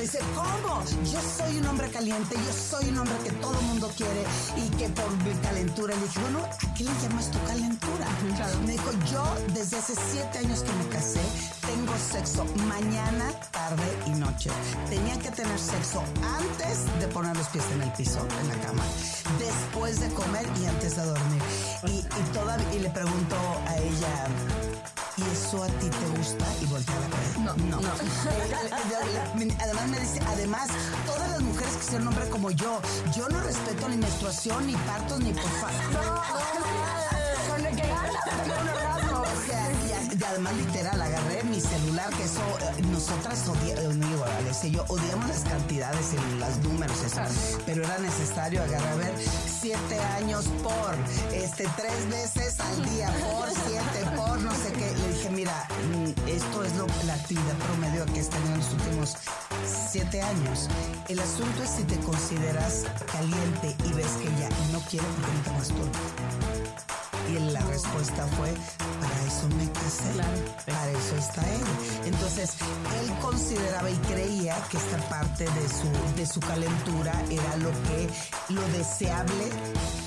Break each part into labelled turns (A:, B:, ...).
A: Me dice, ¿cómo? Yo soy un hombre caliente, yo soy un hombre que todo el mundo quiere y que por mi calentura. Le dije, bueno, ¿a qué le llamas tu calentura? Me dijo, yo desde hace siete años que me casé, tengo sexo mañana, tarde y noche. Tenía que tener sexo antes de poner los pies en el piso, en la cama, después de comer y antes de dormir. Y, y, toda, y le pregunto a ella, ¿y eso a ti te gusta? Y voltea la cabeza.
B: No, no.
A: Además me dice, además, todas las mujeres que sean hombre como yo, yo no respeto ni menstruación, ni partos, ni por
B: No, no, no, con el que gana,
A: o sea, y, además literal, agarré celular, que eso, eh, nosotras odiamos, yo odiamos las cantidades y los números, pero era necesario agarrar, a ver, siete años por, este, tres veces al día, por siete, por no sé qué. Le dije, mira, mm, esto es lo, la actividad promedio que tenido en los últimos siete años. El asunto es si te consideras caliente y ves que ya no quiere porque no te masturbas. Y la respuesta fue, para eso me casé, para eso está él. Entonces, él consideraba y creía que esta parte de su, de su calentura era lo que, lo deseable,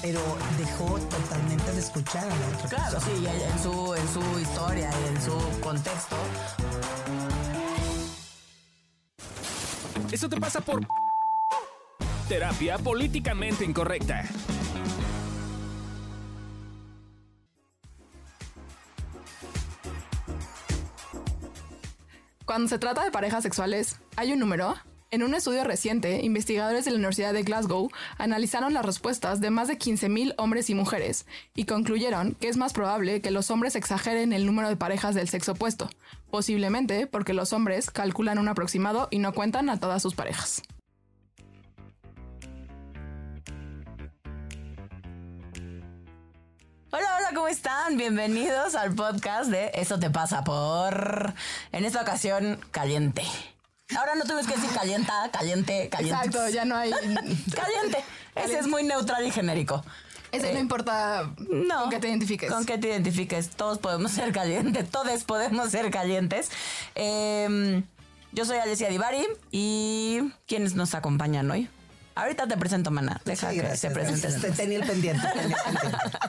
A: pero dejó totalmente de escuchar a la otra
C: Claro, sí, en su, en su historia y en su contexto.
D: Eso te pasa por terapia políticamente incorrecta.
E: Cuando se trata de parejas sexuales, hay un número. En un estudio reciente, investigadores de la Universidad de Glasgow analizaron las respuestas de más de 15.000 hombres y mujeres y concluyeron que es más probable que los hombres exageren el número de parejas del sexo opuesto, posiblemente porque los hombres calculan un aproximado y no cuentan a todas sus parejas.
C: Hola, hola, ¿cómo están? Bienvenidos al podcast de Eso te pasa por... En esta ocasión, caliente. Ahora no tuvimos que decir calienta, caliente, caliente.
E: Exacto, ya no hay...
C: caliente. Ese es muy neutral y genérico.
E: Ese
C: Eh,
E: no importa
C: No.
E: con qué te identifiques.
C: Con que te identifiques. Todos podemos ser calientes. Todos podemos ser calientes. Eh, yo soy Alessia Divari y ¿quiénes nos acompañan hoy? Ahorita te presento, Mana. Deja
A: Sí,
C: que se presente.
A: Te tenía el pendiente. tenía el pendiente.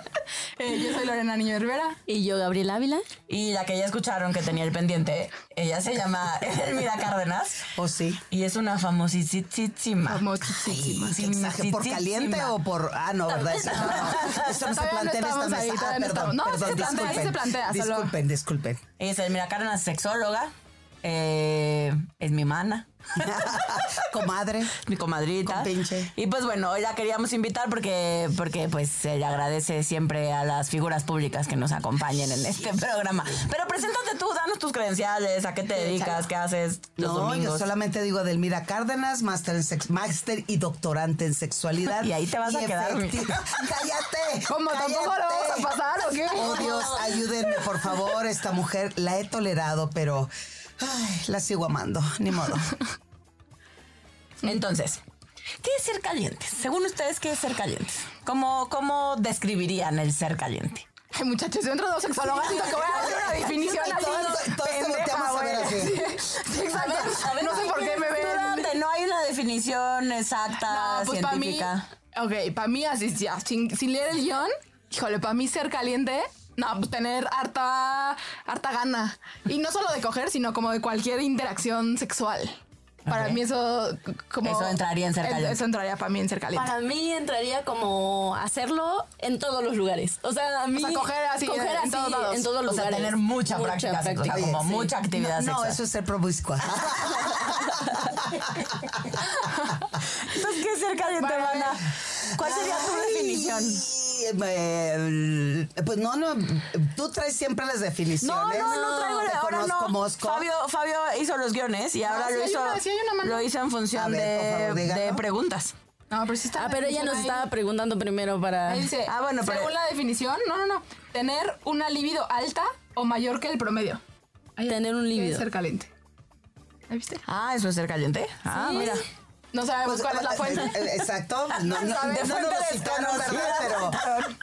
E: Eh, yo soy Lorena Niño Rivera.
B: Y yo, Gabriel Ávila.
C: Y la que ya escucharon que tenía el pendiente, ella se llama Elmira Cárdenas
A: ¿O sí?
C: y es una famosísima.
E: Famosísima.
A: Exagero. ¿Por caliente o por.? Ah, no, ¿verdad? Eso no, eso no se
E: no
A: plantea en esta mesa.
E: ahí,
A: Ah, perdón,
E: estamos. No, sí
A: perdón,
E: se plantea, sí
A: disculpen.
E: se plantea, solo-
A: Disculpen, disculpen.
C: Es Elmira Cárdenas, sexóloga. Eh, es mi mana,
A: Comadre.
C: mi comadrita.
A: Compinche.
C: Y pues bueno, hoy la queríamos invitar porque, porque pues se le agradece siempre a las figuras públicas que nos acompañen en este programa. Pero preséntate tú, danos tus credenciales, a qué te dedicas, qué haces los
A: no,
C: domingos.
A: yo solamente digo Delmira Cárdenas, máster máster y doctorante en sexualidad.
C: Y ahí te vas a quedar.
A: ¡Cállate!
E: ¿Cómo? ¿Tampoco lo vamos a pasar o qué?
A: Oh, Dios, ayúdenme, por favor. Esta mujer la he tolerado, pero ay, la sigo amando. Ni modo.
C: Entonces, ¿qué es ser calientes? Según ustedes, ¿qué es ser calientes? ¿Cómo, cómo describirían el ser caliente?
E: Ay, muchachos, yo entro dos sexólogas, que voy a hacer una definición así.
A: Todos-
E: pendeja,
A: a ver así.
E: Sí, exacto. no sé por qué me ven.
C: No hay una definición exacta,
E: No, pues para mí.
C: científica.
E: Ok, para mí, así, ya, sin, sin leer el guion, híjole, para mí ser caliente. No, pues tener harta, harta gana. Y no solo de coger, sino como de cualquier interacción sexual. Para mí eso como...
C: Eso entraría en ser caliente.
E: Eso entraría para mí en ser caliente.
B: Para mí entraría como hacerlo en todos los lugares. O sea, a mí.
E: sea, coger así
B: coger
E: en
B: así
E: todos lados.
B: en todos
C: O
B: los
C: sea,
B: lugares.
C: tener mucha, práctica, o sea,
A: bien,
C: como
A: sí.
C: mucha actividad
A: no, eso es ser promiscua.
C: Entonces, ¿qué es ser caliente, mana? ¿Cuál sería tu
A: Ay,
C: definición?
A: Eh, pues no, no, tú traes siempre las
C: No,
A: definiciones.
C: no, no traigo
A: Te
C: ahora
A: conozco,
C: no.
A: Mosco.
C: Fabio, Fabio hizo los guiones y ahora
E: sí
C: lo hizo.
E: una,
C: lo hizo en función
A: ver, por favor,
C: de, preguntas.
E: No, pero sí está.
B: Ah, pero ella nos
E: ahí.
B: estaba preguntando primero para.
E: Ahí dice,
C: Ah, bueno, pero-
E: según la definición, no, no, no, tener una libido alta o mayor que el promedio. Ahí
B: Tener un
E: ¿qué
B: líbido.
E: es ser caliente. ¿La viste?
C: Ah, eso es ser caliente. Ah,
E: Sí.
C: mira.
E: No sabemos
A: Pues,
E: cuál es la
A: eh,
E: fuente.
A: eh, Exacto. No, no, no, no citaron. ¿verdad? Pero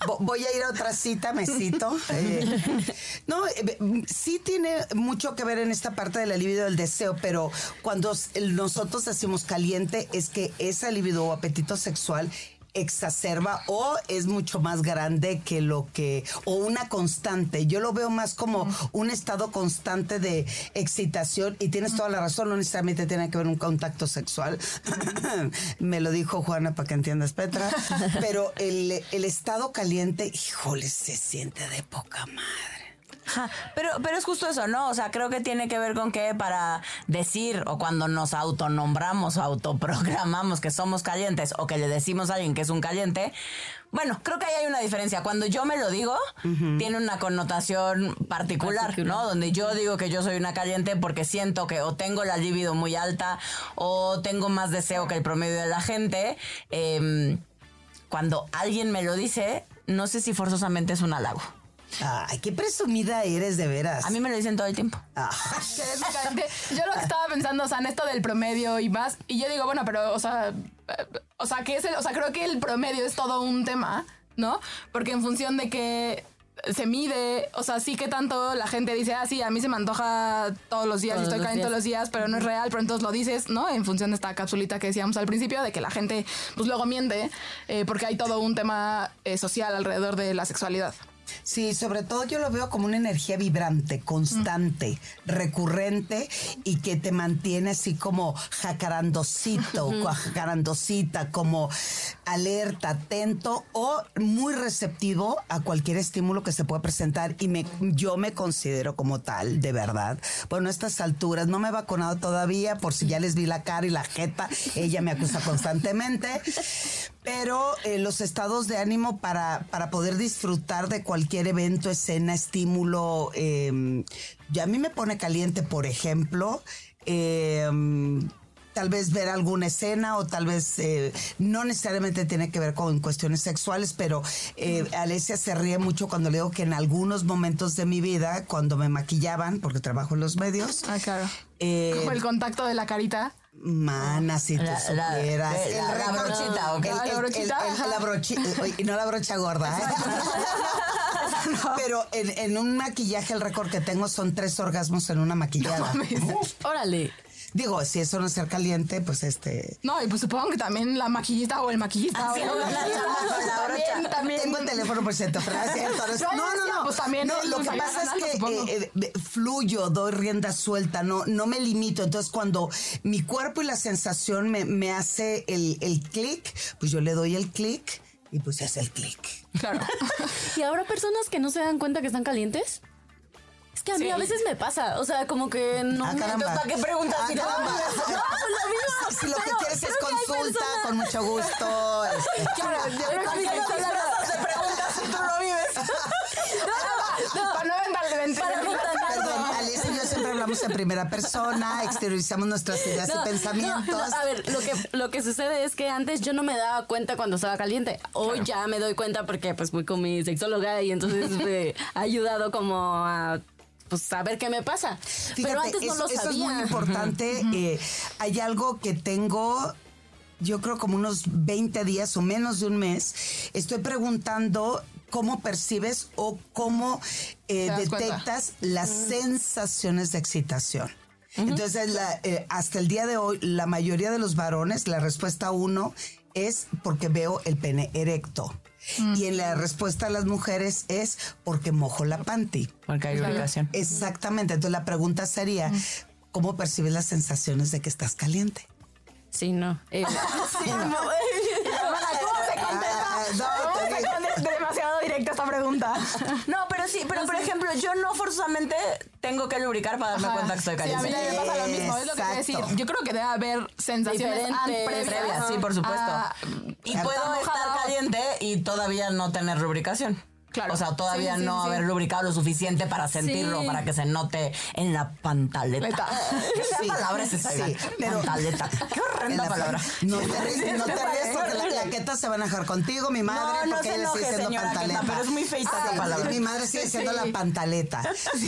A: vo- voy a ir a otra cita, me cito. Eh, no, eh, eh, mm, sí tiene mucho que ver en esta parte de la libido del deseo, pero cuando nosotros decimos caliente es que esa libido o apetito sexual exacerba o es mucho más grande que lo que o una constante. Yo lo veo más como un estado constante de excitación y tienes toda la razón, no necesariamente tiene que ver un contacto sexual. Me lo dijo Juana para que entiendas Petra, pero el, el estado caliente, híjole, se siente de poca madre.
C: Ajá, Pero, pero es justo eso, ¿no? O sea, creo que tiene que ver con que para decir o cuando nos autonombramos o autoprogramamos que somos calientes o que le decimos a alguien que es un caliente, bueno, creo que ahí hay una diferencia. Cuando yo me lo digo, tiene una connotación particular, ¿no? Donde yo digo que yo soy una caliente porque siento que o tengo la libido muy alta o tengo más deseo que el promedio de la gente. Em, cuando alguien me lo dice, no sé si forzosamente es un halago.
A: Ay, qué presumida eres de veras.
C: A mí me lo dicen todo el tiempo.
A: Ah.
E: Yo lo que estaba pensando, o sea, en esto del promedio y más, y yo digo, bueno, pero, o sea, o sea, que es el, o sea, creo que el promedio es todo un tema, ¿no? Porque en función de que se mide, o sea, sí que tanto la gente dice, ah, sí, a mí se me antoja todos los días y estoy caliente todos los días, pero no es real, pero entonces lo dices, ¿no? En función de esta capsulita que decíamos al principio, de que la gente, pues luego miente, eh, porque hay todo un tema eh, social alrededor de la sexualidad.
A: Sí, sobre todo yo lo veo como una energía vibrante, constante, recurrente y que te mantiene así como jacarandosito, co- jacarandosita, como alerta, atento o muy receptivo a cualquier estímulo que se pueda presentar y me, yo me considero como tal, de verdad. Bueno, a estas alturas no me he vacunado todavía por si ya les vi la cara y la jeta, ella me acusa constantemente, pero eh, los estados de ánimo para, para poder disfrutar de cualquier evento, escena, estímulo, eh, ya a mí me pone caliente, por ejemplo, eh, tal vez ver alguna escena o tal vez eh, no necesariamente tiene que ver con cuestiones sexuales, pero eh, Alesia se ríe mucho cuando le digo que en algunos momentos de mi vida, cuando me maquillaban, porque trabajo en los medios,
E: Ah, claro.
A: eh,
E: Como el contacto de la carita.
A: Mana, si tú
C: La-
A: supieras.
C: la-
A: El
C: la
A: récord-
C: brochita, ¿ok?
A: el-
E: Ah, la
A: el-
E: brochita,
A: el- el- la brochi- oye, y no la brocha gorda, ¿eh? Pero en, en un maquillaje el récord que tengo son tres orgasmos en una maquillada.
B: Órale.
A: Digo, si eso no es ser caliente, pues este...
E: No, y pues supongo que también la maquillista o el maquillista. O
C: la con la brocha.
E: También, también.
A: Tengo el teléfono por ciento, pero es cierto, no, no, no, no.
E: pues también
A: No, lo que pasa es que eh, eh, fluyo, doy rienda suelta, no, no me limito. Entonces, cuando mi cuerpo y la sensación me, me hace el, el clic, pues yo le doy el clic y pues se hace el clic.
E: Claro.
B: ¿Y habrá personas que no se dan cuenta que están calientes? Es que a mí
E: Sí.
B: a veces me pasa. O sea, como que no
A: Ah,
B: me.
C: ¿para qué preguntas
A: Ah,
C: si no?
A: Si lo que quieres es consulta,
B: personas-
A: con mucho gusto. este,
E: Claro, yo creo que
C: ¿Por qué no
E: sí.
C: disfrazas de preguntas si tú lo vives?
E: Para no
B: Para.
A: Perdón, y yo siempre hablamos en primera persona, exteriorizamos nuestras ideas
B: No,
A: y pensamientos.
B: no, no, a ver, lo que, lo que sucede es que antes yo no me daba cuenta cuando estaba caliente. Hoy ya me doy cuenta porque pues voy con mi sexóloga y entonces me ha ayudado como a pues saber qué me pasa. Pero
A: Fíjate,
B: antes no
A: eso,
B: lo
A: eso
B: sabía.
A: es muy importante. Eh, hay algo que tengo, yo creo como unos 20 días o menos de un mes. Estoy preguntando cómo percibes o cómo eh,
E: cuenta.
A: detectas las sensaciones de excitación. Entonces, la- eh, hasta el día de hoy, la mayoría de los varones, la respuesta uno es porque veo el pene erecto. Y en la respuesta a las mujeres es porque mojo la panty.
C: Porque hay lubricación.
A: Exactamente. Entonces la pregunta sería, ¿cómo percibes las sensaciones de que estás caliente?
B: Sí, no. Eh,
A: Ah, no, te digo.
E: demasiado directa esta pregunta.
C: No, pero sí, pero por ejemplo, yo no forzosamente tengo que lubricar para darme
E: Ajá.
C: cuenta que estoy
E: Sí, a mí
C: caliente.
E: me pasa lo mismo, es lo que quiero decir. Yo creo que debe haber sensaciones previas.
C: Previas, sí, por supuesto.
E: a-
C: y puedo estar
E: mojada.
C: caliente y todavía no tener lubricación.
E: Claro.
C: O sea, todavía
E: Sí, sí,
C: no
E: sí.
C: haber lubricado lo suficiente para sentirlo, para que se note en la pantaleta.
E: Leta.
C: ¿Qué palabra es esa?
A: pero-
C: Pantaleta. Qué
A: En
C: horrenda
A: la-
C: palabra.
A: No te ríes, no te ríes porque las claquetas se van a dejar contigo, mi madre,
C: No, no
A: porque
C: se
A: ella sigue siendo pantaleta.
C: Queta, pero es muy feita esa
A: Sí,
C: palabra.
A: Mi madre sigue siendo la pantaleta.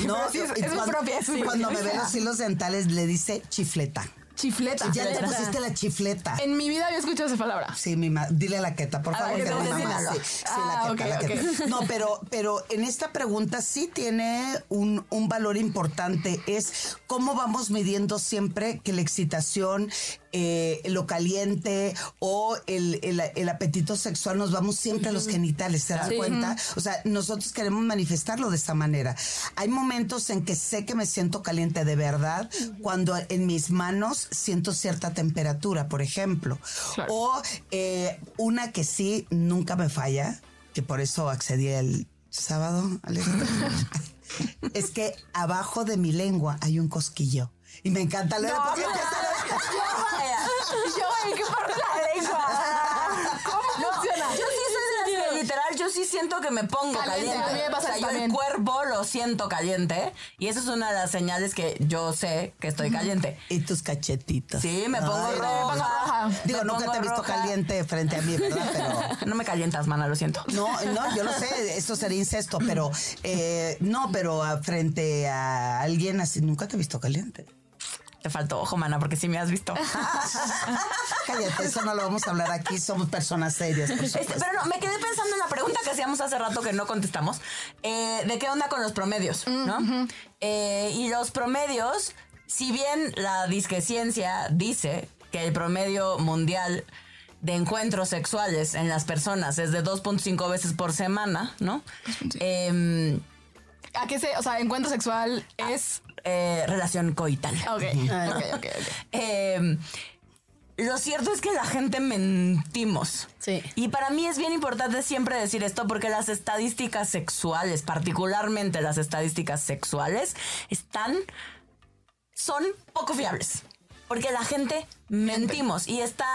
A: no,
E: es- es
A: cuando,
E: es
A: cuando me ve los hilos dentales le dice chifleta.
E: Chifleta.
A: Ya te pusiste la chifleta.
E: En mi vida había escuchado esa palabra.
A: Sí, mi ma- dile la queta, por favor.
C: ver,
A: que
C: ¿qué
A: mi
C: te
A: mamá, sí, sí,
E: Ah,
A: la queta, la queta. No, pero, pero en esta pregunta sí tiene un, un valor importante. Es cómo vamos midiendo siempre que la excitación, eh, lo caliente o el, el- el apetito sexual nos vamos siempre a los genitales, ¿se dan cuenta? O sea, nosotros queremos manifestarlo de esta manera. Hay momentos en que sé que me siento caliente de verdad cuando en mis manos siento cierta temperatura, por ejemplo.
E: Claro.
A: O eh, una que sí nunca me falla, que por eso accedí el sábado, Alejandro, es que abajo de mi lengua hay un cosquillo. Y me encanta leer.
C: No, Yo, ¿en qué la lengua? ¿Cómo funciona? Yo sí soy de las que literal, yo sí siento que me pongo
E: Caliente,
C: caliente.
E: a mí me pasa
C: o sea, yo
E: también.
C: el cuerpo lo siento caliente y eso es una de las señales que yo sé que estoy caliente.
A: Y tus cachetitos.
C: Sí, me pongo
A: Ay,
C: roja.
E: roja.
A: Digo,
C: me
A: nunca te he visto
C: roja.
A: caliente frente a mí, ¿verdad? Pero.
C: No me calientas, mana, lo siento.
A: No, no, yo lo sé, esto sería incesto, pero eh, no, pero a- frente a alguien así, nunca te he visto caliente.
C: Te faltó ojo, mana, porque sí me has visto.
A: Cállate, eso no lo vamos a hablar aquí, somos personas serias, por
C: Este, pero no, me quedé pensando en la pregunta que hacíamos hace rato que no contestamos. eh, ¿De qué onda con los promedios? ¿no? Eh, y los promedios, si bien la disqueciencia dice que el promedio mundial de encuentros sexuales en las personas es de 2.5 veces por semana, ¿no? Em,
E: ¿A qué se, o sea, encuentro sexual es.
C: Eh, relación coital.
E: Ok, ok, ok.
C: Em, lo cierto es que la gente mentimos.
B: Sí.
C: Y para mí es bien importante siempre decir esto porque las estadísticas sexuales, particularmente las estadísticas sexuales, están, son poco fiables. Porque la gente mentimos y está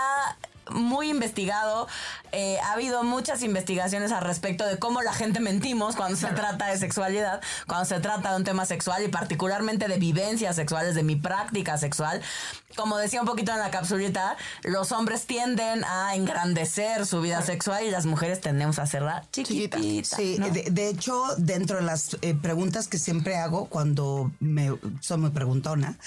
C: muy investigado. eh, ha habido muchas investigaciones al respecto de cómo la gente mentimos cuando se trata de sexualidad, cuando se trata de un tema sexual y particularmente de vivencias sexuales, de mi práctica sexual. Como decía un poquito en la capsulita, los hombres tienden a engrandecer su vida sexual y las mujeres tendemos a hacerla chiquitita.
A: Sí,
C: ¿no?
A: de, de hecho, dentro de las eh, preguntas que siempre hago cuando me soy muy preguntona,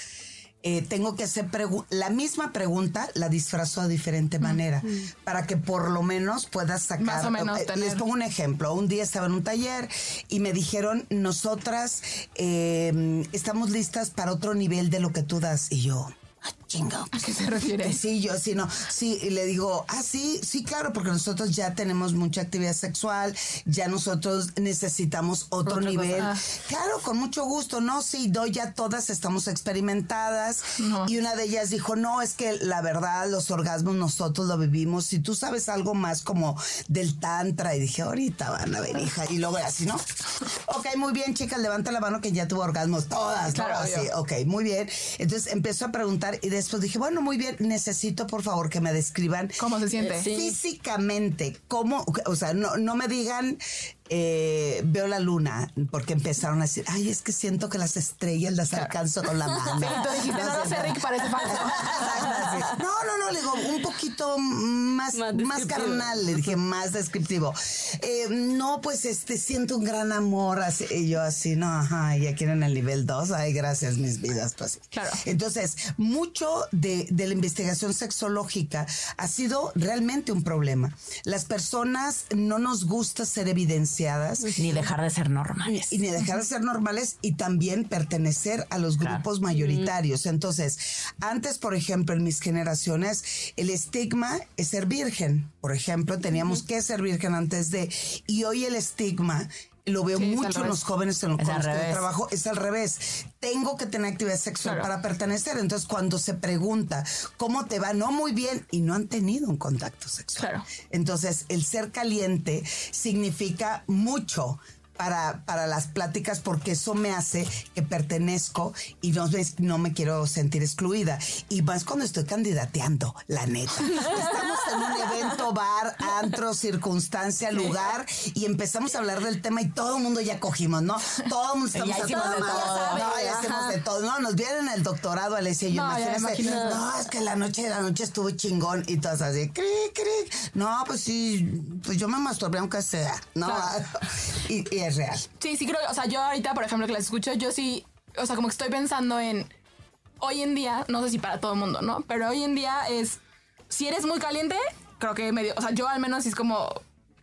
A: eh, tengo que hacer la misma pregunta, la disfrazo de diferente manera, para que por lo menos puedas sacar.
E: Más o menos
A: eh,
E: tener-
A: Les pongo un ejemplo. Un día estaba en un taller y me dijeron, nosotras eh, estamos listas para otro nivel de lo que tú das. Y yo, ah,
E: ¿A qué se refiere?
A: Sí, yo sí, no. Sí, y le digo, ah, sí, sí, claro, porque nosotros ya tenemos mucha actividad sexual, ya nosotros necesitamos otro nivel.
E: Ah.
A: Claro, con mucho gusto, ¿no? Sí, do, ya todas estamos experimentadas.
E: No.
A: Y una de ellas dijo, no, es que la verdad, los orgasmos nosotros lo vivimos. Si tú sabes algo más como del tantra, y dije, ahorita van a ver, hija. Y luego así, ¿no? Ok, muy bien, chicas, levanta la mano que ya tuvo orgasmos, todas, ¿no?
E: Claro,
A: Así,
E: obvio.
A: ok, muy bien. Entonces empezó a preguntar y después dije, bueno, muy bien, necesito por favor que me describan
E: ¿Cómo se siente?
B: Sí.
A: físicamente cómo, o sea, no, no me digan eh, veo la luna, porque empezaron a decir, ay, es que siento que las estrellas las alcanzo con la mano.
E: Sí, tú dijiste, no lo sé, Rick, parece falso.
A: No, no, no, le digo, un poquito más,
B: Más
A: carnal, le dije, más descriptivo. Eh, no, pues este, siento un gran amor, así, y yo así, no, ajá, ya quieren el nivel 2, ay, gracias, mis vidas, pues.
E: Claro.
A: Entonces, mucho de, de la investigación sexológica ha sido realmente un problema. Las personas no nos gusta ser evidenciadas
C: Ni dejar de ser normales.
A: y ni dejar de ser normales y también pertenecer a los
C: Claro.
A: grupos mayoritarios. Entonces, antes, por ejemplo, en mis generaciones, el estigma es ser virgen. Por ejemplo, teníamos que ser virgen antes de... Y hoy el estigma... Lo veo
E: Sí,
A: mucho en los jóvenes en los con los que yo trabajo, es al revés. Tengo que tener actividad sexual
E: Claro.
A: para pertenecer. Entonces, cuando se pregunta cómo te va, no muy bien, y no han tenido un contacto sexual.
E: Claro.
A: Entonces, el ser caliente significa mucho para, para las pláticas porque eso me hace que pertenezco y no, me- no me quiero sentir excluida. Y más cuando estoy candidateando, la neta. Estamos en un evento, bar, antro, circunstancia, lugar y empezamos a hablar del tema y todo el mundo ya cogimos, ¿no? Todo el mundo estamos
C: Ya hicimos de todo.
A: No, ya hacemos de todo. No, nos vieron el doctorado, Alessia y yo.
E: No,
A: no, es que la noche de la noche estuvo chingón y todas así, cri, cri. No, pues sí, pues yo me masturbé aunque sea, ¿no? Y, y es real.
E: Sí, sí creo, o sea, yo ahorita, por ejemplo, que las escucho, yo sí, o sea, como que estoy pensando en, hoy en día, no sé si para todo el mundo, ¿no? Pero hoy en día es, si eres muy caliente, creo que medio, o sea, yo al menos sí es como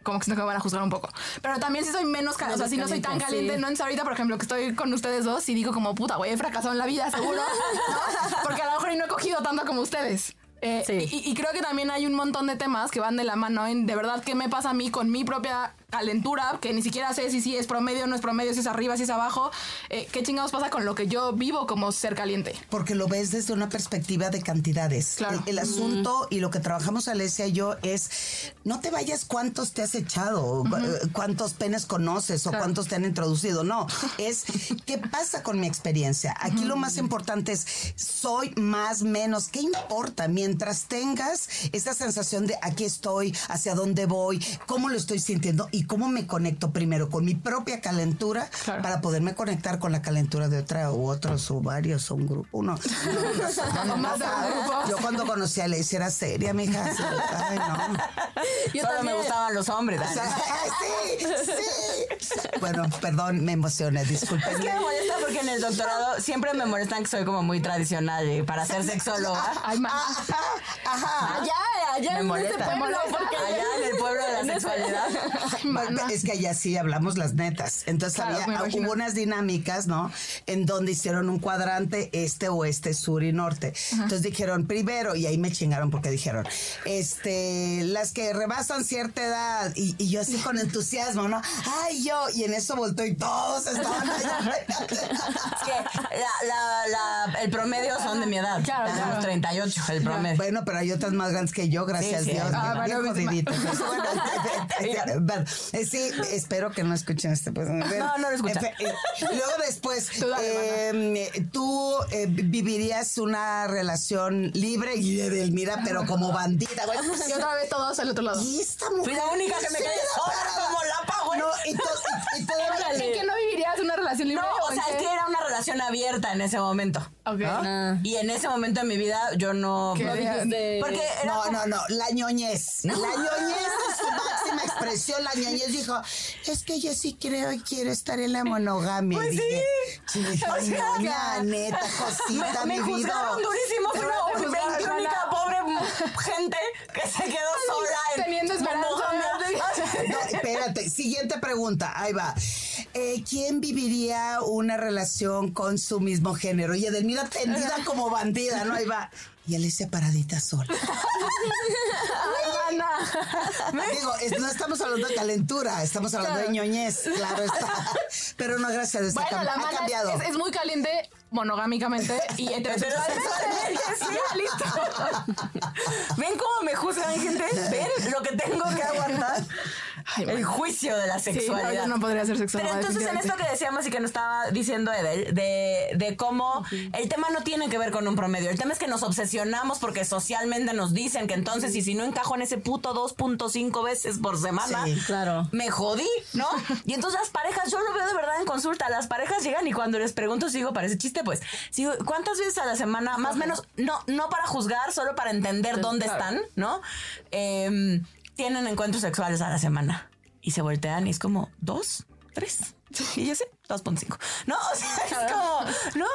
E: como que siento que me van a juzgar un poco. Pero también si soy menos caliente, o sea, si no soy tan
B: caliente, sí.
E: no es ahorita, por ejemplo, que estoy con ustedes dos y digo como, puta, güey, he fracasado en la vida, seguro. ¿no? Porque a lo mejor no he cogido tanto como ustedes. Eh,
B: Sí.
E: y, y creo que también hay un montón de temas que van de la mano en de verdad qué me pasa a mí con mi propia calentura, que ni siquiera sé si, si es promedio no es promedio, si es arriba, si es abajo. Eh, ¿Qué chingados pasa con lo que yo vivo como ser caliente?
A: Porque lo ves desde una perspectiva de cantidades.
E: Claro.
A: El, el asunto y lo que trabajamos Alesia y yo es no te vayas cuántos te has echado, eh, cuántos penes conoces o cuántos te han introducido. No, es qué pasa con mi experiencia. Aquí lo más importante es soy más, menos. ¿Qué importa? Mientras tengas esa sensación de aquí estoy, hacia dónde voy, cómo lo estoy sintiendo y cómo me conecto primero con mi propia calentura
E: Claro.
A: para poderme conectar con la calentura de otra u otros o varios o un grupo. Uno, no, no. Yo cuando conocí a Lacey era seria, mija. así, Ay, no.
B: Yo
C: Solo me gustaban los hombres.
A: O
C: Dani.
A: sea, sí, sí. Bueno, perdón, me emocioné, disculpen.
C: Es que me molesta porque en el doctorado siempre me molestan que soy como muy tradicional y para ser sexóloga.
E: Ay, man.
A: Ajá, ajá.
B: Allá, allá
C: Me
B: en
C: molesta.
B: ese pueblo, porque
C: Allá en el pueblo de la sexualidad.
A: Es que allá sí hablamos las netas. Entonces
E: Claro,
A: había, hubo unas dinámicas, ¿no? En donde hicieron un cuadrante este, oeste, sur y norte. Entonces dijeron primero, y ahí me chingaron porque dijeron, este, las que rebasan cierta edad, y, y yo así con entusiasmo, ¿no? Ay, yo, y en eso volteo y todos estaban allá.
C: Es que la- la- la- el promedio son de mi edad.
E: Claro,
C: Tenemos
E: claro.
C: 38, el promedio.
A: Bueno, pero hay otras más grandes que yo, gracias
C: Sí, sí,
A: Dios.
C: ah,
E: bueno,
A: bueno, eh, sí, espero que no escuchen este. Pues,
C: No, no lo escuchan.
A: Eh, y luego después,
E: Tú
A: eh, tú eh, vivirías una relación libre y Delmira, pero como bandida, güey.
E: Y otra vez todos al otro lado.
A: Y esta mujer.
C: Fui la única que me quedé sola como lapa, güey.
A: No, y, to- y- y todavía-
E: ¿En qué no vivirías una relación libre?
C: No, o sea, que relación abierta en ese momento.
E: Ok.
B: Ah.
C: Y en ese momento de mi vida yo no...
E: ¿Qué?
B: No dijiste-
C: Porque era
A: No,
C: como-
A: no, no, la ñoñez.
C: No.
A: La ñoñez en su máxima expresión. La ñoñez dijo, es que yo sí creo y quiero estar en la monogamia.
C: Pues
A: dije,
C: sí.
A: "Chingada
C: O sea,
A: ñoña, neta, cosita,
C: me, me
A: mi vida.
C: juzgaron durísimo. Fui veintiúnica
E: Ana.
C: pobre gente que se quedó sola en
E: Teniendo esperanza.
A: Espérate, siguiente pregunta, ahí va. Eh, ¿Quién viviría una relación con su mismo género? Y Edelmira tendida como bandida, ¿no? Ahí va. Y él es separadita sola. Digo, es- no estamos hablando de calentura, estamos hablando de ñoñez, claro está. Pero no, gracias a Dios, ha
E: Bueno, la
A: ha cambiado.
E: es, es muy caliente monogámicamente y heterosexualmente.
C: Sí, listo. ¿Ven cómo me juzgan, gente? ¿Ven lo que tengo que aguantar?
E: Ay,
C: El juicio de la
E: Sí, no,
C: sexualidad.
E: yo no podría ser sexóloga.
C: Pero entonces en esto que decíamos y que nos estaba diciendo Edel, de, de cómo el tema no tiene que ver con un promedio. El tema es que nos obsesionamos porque socialmente nos dicen que entonces, y si no encajo en ese puto 2.5 veces por semana,
A: Sí,
B: claro.
C: me jodí, ¿no? Y entonces las parejas, yo lo veo de verdad en consulta, las parejas llegan y cuando les pregunto, sigo, parece chiste, pues, sigo, ¿cuántas veces a la semana? Más o menos, no, no para juzgar, solo para entender dónde
E: claro.
C: están, ¿no? Em, tienen encuentros sexuales a la semana. Y se voltean y es como, ¿dos? ¿Tres? Y yo sé, 2.5. ¿No? O sea, es como, ¿no?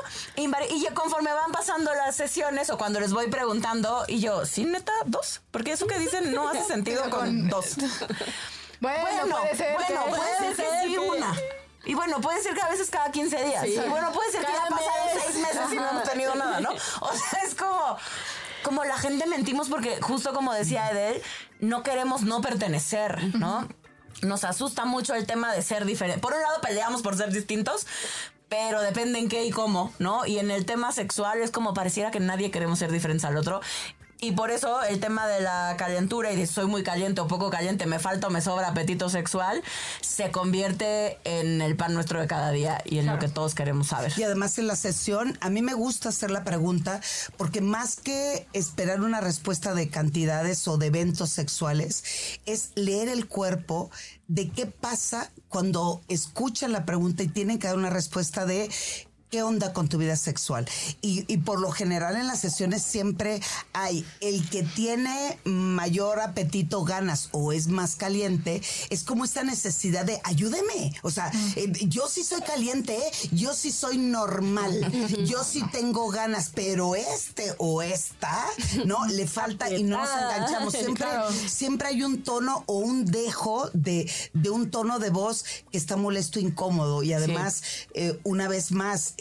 C: Y ya conforme van pasando las sesiones o cuando les voy preguntando, y yo, ¿sí, neta? ¿Dos? Porque eso que dicen no hace sentido con dos.
E: Bueno,
C: Bueno,
E: puede ser.
C: bueno,
E: que-
C: puede ser que sí, una. Y bueno, puede ser que a veces cada 15 días.
E: Sí.
C: Y bueno, puede ser que ya pasaron
B: mes.
C: seis meses y no hemos tenido nada, ¿no? O sea, es como, como la gente mentimos porque justo como decía Edel, no queremos no pertenecer, ¿no? Nos asusta mucho el tema de ser diferente. Por un lado peleamos por ser distintos, pero depende en qué y cómo, ¿no? Y en el tema sexual es como pareciera que nadie queremos ser diferentes al otro. Y por eso el tema de la calentura y de soy muy caliente o poco caliente, me falta o me sobra apetito sexual, se convierte en el pan nuestro de cada día y en lo que todos queremos saber.
A: Y además en la sesión, a mí me gusta hacer la pregunta porque más que esperar una respuesta de cantidades o de eventos sexuales, es leer el cuerpo de qué pasa cuando escuchan la pregunta y tienen que dar una respuesta de ¿qué onda con tu vida sexual? Y, y por lo general en las sesiones siempre hay el que tiene mayor apetito, ganas o es más caliente, es como esta necesidad de ayúdeme. O sea, eh, yo sí soy caliente, ¿eh? yo sí soy normal, yo sí tengo ganas, pero este o esta, ¿no? Le falta y no nos enganchamos. Siempre, siempre hay un tono o un dejo de, de un tono de voz que está molesto, incómodo. Y además, eh, una vez más,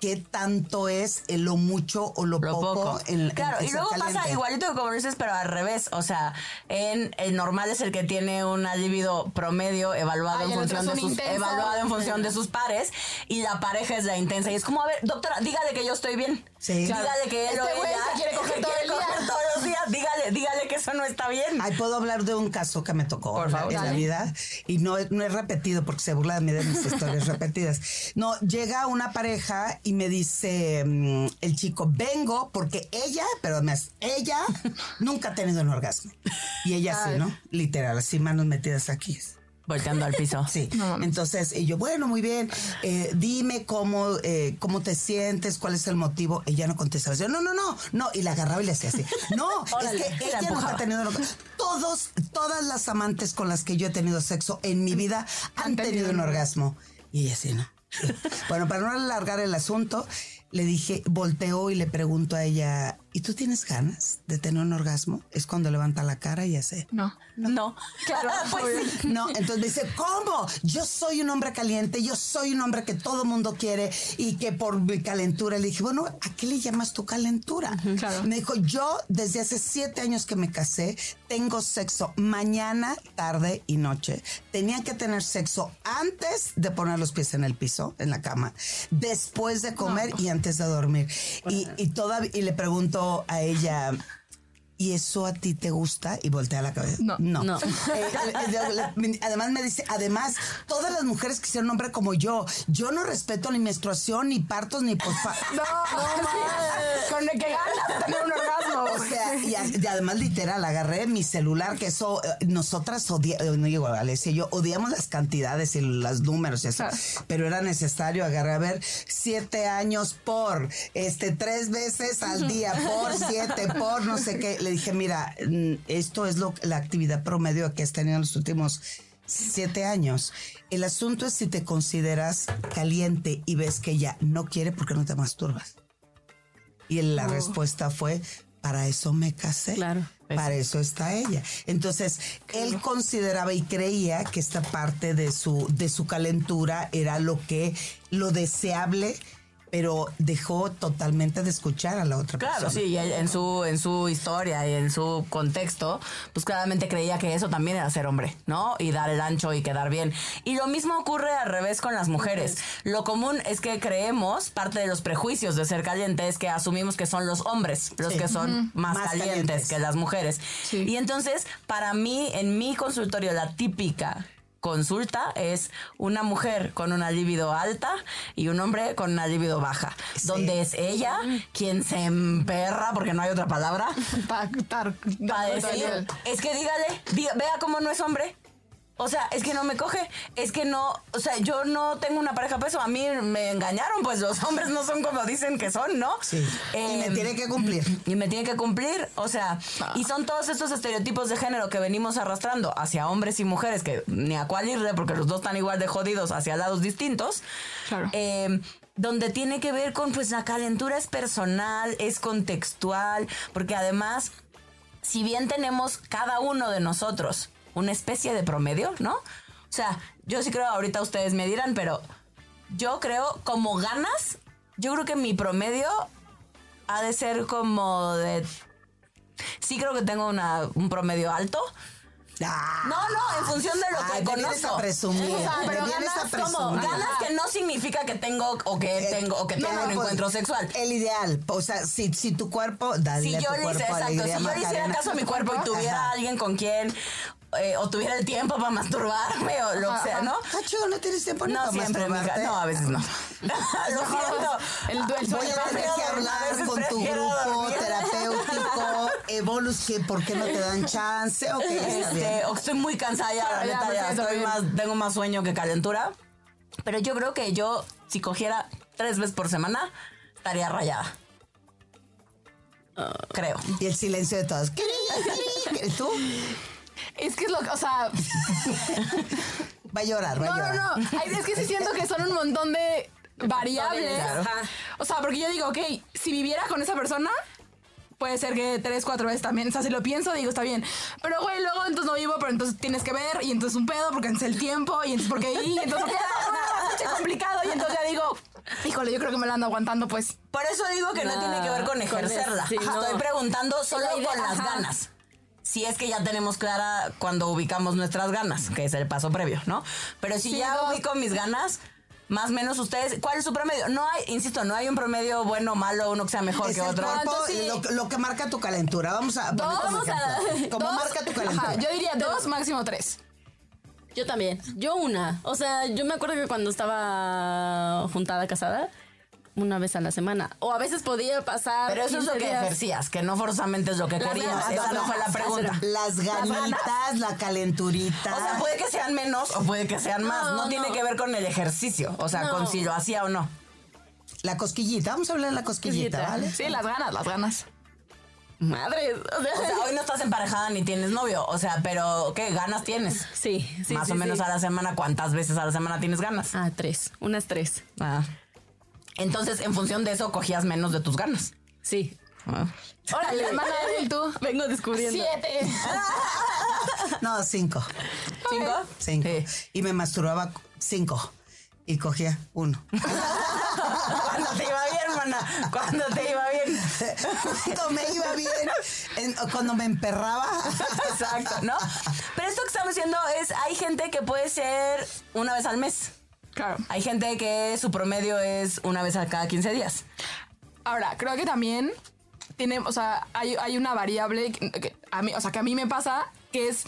A: ¿qué tanto es lo mucho o lo,
C: Lo
A: poco,
C: poco.
A: en,
C: claro,
A: en
C: y luego pasa
A: caliente?
C: igualito que como dices, pero al revés. O sea, en el normal es el que tiene una libido promedio evaluado
E: Ay,
C: en función de
E: un
C: sus evaluado en función de sus pares y la pareja es la intensa y es como a ver, doctora, dígale que yo estoy bien.
A: Sí.
C: Dígale que él
E: Este
C: o
E: güey
C: ella
E: se quiere coger todo el día.
C: todos los días. Dígale, dígale que eso no está bien.
A: Ay, puedo hablar de un caso que me tocó
C: Por
A: en la-
C: favor.
A: en la
C: Dale.
A: vida y no, no es repetido porque se burla de mí de mis historias repetidas. No, llega una pareja y me dice mm, el chico, vengo porque ella, pero además ella nunca ha tenido un orgasmo. Y ella sí, ¿no? Literal, así manos metidas aquí.
C: Volteando al piso.
A: Sí, entonces, y yo, bueno, muy bien, eh, dime cómo, eh, cómo te sientes, cuál es el motivo. Ella no contestaba, decía, no, no, no, no, y la agarraba y le hacía así. No,
C: Órale,
A: es que ella nunca ha tenido... Todos, todas las amantes con las que yo he tenido sexo en mi vida han tenido un orgasmo. Y ella sí, ¿no? Bueno, para no alargar el asunto, le dije, volteo y le pregunto a ella, ¿y tú tienes ganas de tener un orgasmo? Es cuando levanta la cara y hace...
E: No.
C: No. Claro, pues sí.
A: No, entonces me dice, ¿cómo? Yo soy un hombre caliente, yo soy un hombre que todo mundo quiere y que por mi calentura le dije, bueno, ¿a qué le llamas tu calentura?
E: claro.
A: Me dijo, yo desde hace siete años que me casé, tengo sexo mañana, tarde y noche. Tenía que tener sexo antes de poner los pies en el piso, en la cama, después de comer y antes de dormir. Y, y, todavía, y le pregunto a ella, ¿y eso a ti te gusta? Y voltea la cabeza.
E: No.
A: No.
B: No.
A: Eh, eh, además me dice, además, todas las mujeres quisieron un hombre como yo. Yo no respeto ni menstruación, ni partos, ni pospa.
E: No, no, con el que ganas tener.
A: O sea, y, a- y además literal, agarré mi celular, que eso, eh, nosotras odiamos, no digo Alesia, y yo odiamos las cantidades y los números y eso,
E: Claro.
A: pero era necesario agarrar, a ver, siete años por, este, tres veces al día, por siete, por no sé qué. Le dije, mira, mm, esto es lo, la actividad promedio que has tenido en los últimos siete años. El asunto es si te consideras caliente y ves que ella no quiere, ¿por qué no te masturbas? Y la respuesta fue, para eso me casé.
B: Claro.
A: Para eso está ella. Entonces, él consideraba y creía que esta parte de su, de su calentura era lo que, lo deseable, pero dejó totalmente de escuchar a la otra
C: Claro,
A: persona.
C: sí, y en su, en su historia y en su contexto, pues claramente creía que eso también era ser hombre, ¿no? Y dar el ancho y quedar bien. Y lo mismo ocurre al revés con las mujeres. Lo común es que creemos, parte de los prejuicios de ser caliente es que asumimos que son los hombres los
A: Sí.
C: que son más,
A: Más
C: calientes,
A: calientes.
C: que las mujeres.
E: Sí.
C: Y entonces, para mí, en mi consultorio, la típica consulta es una mujer con una libido alta y un hombre con una libido baja, donde es ella quien se emperra, porque no hay otra palabra, para decir, es que dígale, diga- vea cómo no es hombre. O sea, es que no me coge, es que no, o sea, yo no tengo una pareja peso, a mí me engañaron, pues los hombres no son como dicen que son, ¿no?
A: Sí. y me
C: Em,
A: tiene que cumplir.
C: y me tiene que cumplir, o sea, y son todos estos estereotipos de género que venimos arrastrando hacia hombres y mujeres, que ni a cuál irle, porque los dos están igual de jodidos hacia lados distintos.
E: Claro.
C: Eh, donde tiene que ver con, pues la calentura es personal, es contextual, porque además, si bien tenemos cada uno de nosotros una especie de promedio, ¿no? O sea, yo sí creo, ahorita ustedes me dirán, pero yo creo, como ganas, yo creo que mi promedio ha de ser como de... Sí creo que tengo una, un promedio alto.
A: Ah.
C: No, no, en función de lo que
A: vienes
C: conozco.
A: a presumir.
C: O sea,
A: me
C: pero
A: vienes a
C: ganas como
A: presumir.
C: ganas que no significa que tengo o que
A: Eh,
C: tengo o que tengo un
A: pues,
C: encuentro sexual.
A: El ideal, o sea, si, si tu cuerpo,
C: Si
A: a
C: yo
A: tu cuerpo,
C: hice, exacto, si yo le hiciera caso a mi cuerpo y tuviera
A: Ajá.
C: alguien con quien eh, o tuviera el tiempo para masturbarme o lo que sea, ¿no?
A: Cacho, no tienes tiempo ni
C: No
A: para
C: siempre,
A: masturbarte.
C: No, a veces no. lo siento.
E: El, el
A: Voy a tener que hablar con tu grupo terapéutico, Evolus, que por qué no te dan chance, ok, está bien.
C: Este, o estoy muy cansada ya, la
E: Ya,
C: neta,
E: me
C: ya
E: siento
C: estoy
E: bien.
C: más, tengo más sueño que calentura. Pero yo creo que yo, si cogiera tres veces por semana, estaría rayada. Creo.
A: Y el silencio de todos. ¿Y tú?
E: Es que es lo que, o sea,
A: Va a llorar, va a
E: no,
A: llorar.
E: no, no. Ay, Es que sí siento que son un montón de variables.
B: Claro.
E: O sea, porque yo digo, ok, si viviera con esa persona, puede ser que tres, cuatro veces también. O sea, si lo pienso, digo, está bien. Pero, güey, luego entonces no vivo, pero entonces tienes que ver, y entonces un pedo, porque entonces el tiempo, y entonces porque y entonces porque es complicado, y entonces ya digo, híjole, yo creo que me la ando aguantando, pues.
C: Por eso digo que no,
B: No,
C: tiene que ver con
B: con
C: ejercerla.
B: el- sí, no.
C: Estoy preguntando solo
B: La idea,
C: con las
B: ajá.
C: ganas. Si es que ya tenemos clara cuando ubicamos nuestras ganas, que es el paso previo, ¿no? Pero si
E: Sí,
C: ya
E: no.
C: ubico mis ganas, más o menos ustedes, ¿cuál es su promedio? No hay, insisto, no hay un promedio bueno o malo, uno que sea mejor
A: Es
C: que
A: el
C: otro.
A: cuerpo,
E: Entonces, sí.
A: lo, lo que marca tu calentura. Vamos a como
B: vamos a-.
A: ¿Cómo
E: Dos,
A: marca tu calentura?
E: Ajá, yo diría dos, máximo tres.
B: Yo también. Yo una. O sea, yo me acuerdo que cuando estaba juntada, casada, una vez a la semana. O a veces podía pasar.
C: Pero eso es lo
B: 15
C: que
B: días.
C: ejercías, que no forzosamente es lo que
B: Las
C: querías.
B: ganas,
C: Esa no fue la pregunta.
A: Las ganitas, la calenturita.
C: O sea, puede que sean menos o puede que sean más. No,
B: No,
C: tiene que ver con el ejercicio. O sea,
B: No.
C: con si lo hacía o no.
A: La cosquillita. Vamos a hablar de la cosquillita,
B: Cosquillita.
A: ¿vale?
E: Sí, las ganas, las ganas.
B: Madre. O sea,
C: O sea, hoy no estás emparejada ni tienes novio. O sea, pero ¿qué ganas tienes?
B: sí, sí.
C: Más
B: sí,
C: o menos
B: sí.
C: a la semana, ¿cuántas veces a la semana tienes ganas?
B: Ah, tres. Unas tres.
C: Ah. Entonces, en función de eso, cogías menos de tus ganas.
B: Sí.
C: Ah.
E: Órale, Manuel, tú.
B: Vengo descubriendo.
E: Siete.
A: No, cinco.
C: ¿Cinco?
A: Cinco.
C: Sí.
A: Y me masturbaba cinco. Y cogía uno.
C: Cuando te iba bien, mana. Cuando te iba bien.
A: Cuando me iba bien. en- cuando me emperraba.
C: Exacto, ¿no? Pero esto que estamos diciendo es, hay gente que puede ser una vez al mes.
E: Claro.
C: Hay gente que su promedio es una vez a cada 15 días.
E: Ahora, creo que también tiene, o sea, hay, hay una variable que, que a mí, o sea, que a mí me pasa, que es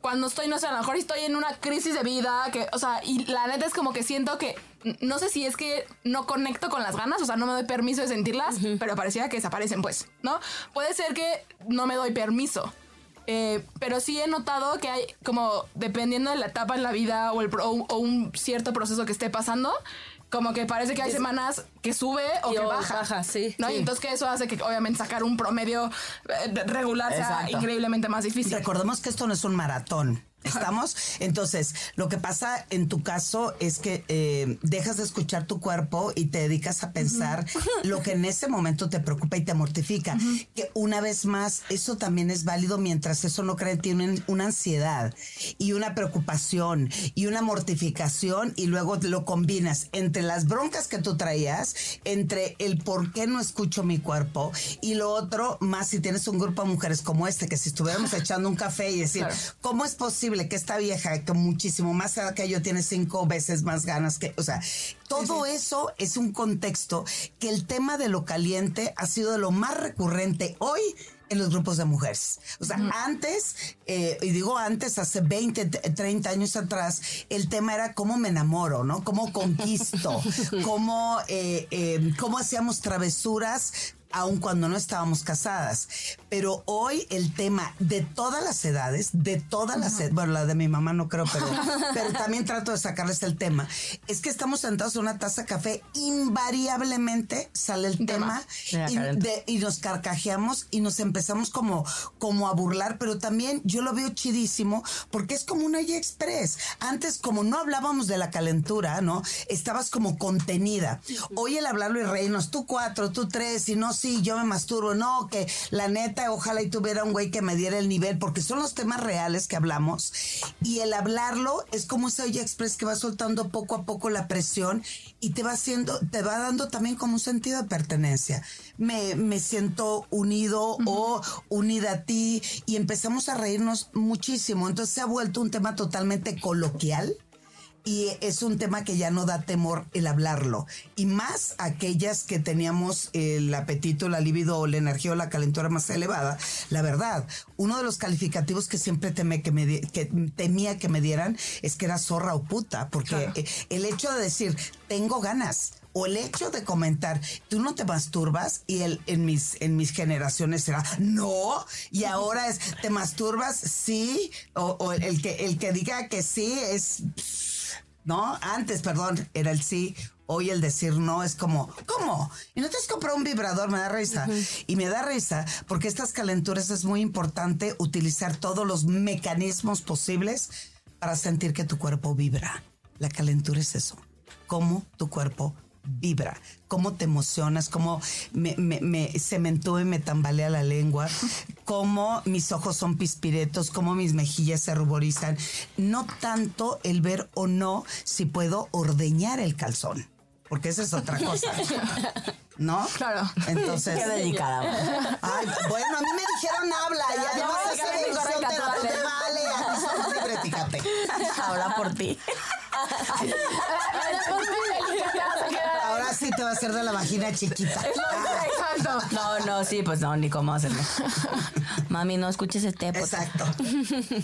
E: cuando estoy, no sé, a lo mejor estoy en una crisis de vida, que, o sea, y la neta es como que siento que, no sé si es que no conecto con las ganas, o sea, no me doy permiso de sentirlas, pero parecía que desaparecen, pues, ¿no? Puede ser que no me doy permiso. Eh, pero sí he notado que hay como dependiendo de la etapa en la vida o, el, pro- o un cierto proceso que esté pasando, como que parece que hay semanas que sube o
B: Y
E: que baja.
B: baja, sí.
E: ¿no? Y
B: Sí.
E: entonces que eso hace que obviamente sacar un promedio eh, regular sea
C: Exacto.
E: increíblemente más difícil.
A: Recordemos que esto no es un maratón. ¿Estamos? Entonces, lo que pasa en tu caso es que eh, dejas de escuchar tu cuerpo y te dedicas a pensar lo que en ese momento te preocupa y te mortifica. Que una vez más, eso también es válido mientras eso no crea en ti una, una ansiedad y una preocupación y una mortificación y luego lo combinas entre las broncas que tú traías, entre el por qué no escucho mi cuerpo y lo otro, más si tienes un grupo de mujeres como este, que si estuviéramos echando un café y decir,
E: Claro.
A: ¿cómo es posible que esta vieja, que muchísimo más edad que yo, tiene cinco veces más ganas que, o sea, todo eso es un contexto que el tema de lo caliente ha sido de lo más recurrente hoy en los grupos de mujeres. O sea, antes, eh, y digo antes, hace 20, t- 30 años atrás, el tema era cómo me enamoro, ¿no? Cómo conquisto, cómo, eh, eh, cómo hacíamos travesuras aun cuando no estábamos casadas. Pero hoy el tema de todas las edades, de todas las edades, bueno, la de mi mamá no creo, pero, pero también trato de sacarles el tema, es que estamos sentados en una taza de café, invariablemente sale el tema,
C: Ya,
A: y,
C: Karen.
A: de- y nos carcajeamos y nos empezamos como, como a burlar, pero también yo lo veo chidísimo porque es como una y express. Antes, como no hablábamos de la calentura, ¿no? Estabas como contenida. Hoy el hablarlo y reírnos, tú cuatro, tú tres, y no, sí, yo me masturbo, no, que la neta, ojalá y tuviera un güey que me diera el nivel, porque son los temas reales que hablamos. Y el hablarlo es como esa olla express que va soltando poco a poco la presión y te va haciendo, te va dando también como un sentido de pertenencia. Me, me siento unido o unida a ti y empezamos a reírnos muchísimo. Entonces se ha vuelto un tema totalmente coloquial y es un tema que ya no da temor el hablarlo. Y más aquellas que teníamos el apetito, la libido o la energía o la calentura más elevada. La verdad, uno de los calificativos que siempre temé que me di- que temía que me dieran es que era zorra o puta, porque eh, el hecho de decir, tengo ganas. O el hecho de comentar, tú no te masturbas y el, en, mis, en mis generaciones era, no, y ahora es, ¿te masturbas? Sí, o, o el, que, el que diga que sí es, no, antes, perdón, era el sí Hoy el decir no es como, ¿cómo? Y no te has comprado un vibrador, me da risa. Y me da risa porque estas calenturas es muy importante utilizar todos los mecanismos posibles para sentir que tu cuerpo vibra. La calentura es eso, cómo tu cuerpo vibra, cómo te emocionas, cómo me, me, me cementó y me tambalea la lengua, cómo mis ojos son pispiretos, cómo mis mejillas se ruborizan. No tanto el ver o no si puedo ordeñar el calzón, porque esa es otra cosa. ¿No?
E: Claro.
A: Entonces.
C: Qué delicada.
A: Ay, bueno, a mí me dijeron habla y además esa edición te, te vale, aquí libre,
C: por ti.
A: Ahora sí te va a hacer de la vagina chiquita.
E: Exacto.
C: No, no, sí, pues no, ni cómo hacerlo. Mami, no escuches este podcast.
A: Exacto.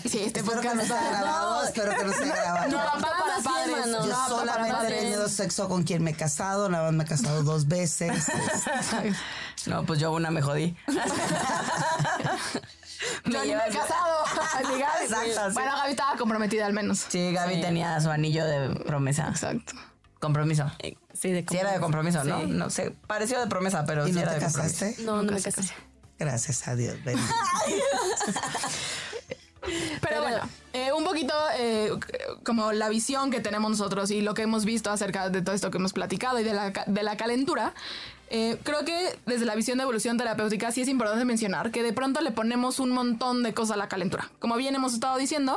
E: Sí, este
A: Espero que no se haya grabado, espero que no se haya grabado.
E: No, apto para padres.
A: Yo
E: No,
A: solamente he tenido sexo con quien me he casado, nada más me he casado dos veces.
C: No, pues yo una me jodí.
E: Yo ni me he casado. Así, Gaby.
C: Exacto, sí.
E: Bueno, Gaby estaba comprometida al menos.
C: Sí, Gaby tenía su anillo de promesa.
E: Exacto.
C: Compromiso.
B: Sí, de
C: Sí, era de compromiso, ¿no? No sé, pareció de promesa, pero
A: ¿Y
C: sí
A: no
C: era
A: te
C: de compromiso.
A: casaste?
B: No, no me casé.
A: Gracias a Dios. bendito.
E: Pero bueno, eh, un poquito eh, como la visión que tenemos nosotros y lo que hemos visto acerca de todo esto que hemos platicado y de la, ca- de la calentura. Eh, creo que desde la visión de evolución terapéutica sí es importante mencionar que de pronto le ponemos un montón de cosas a la calentura. Como bien hemos estado diciendo,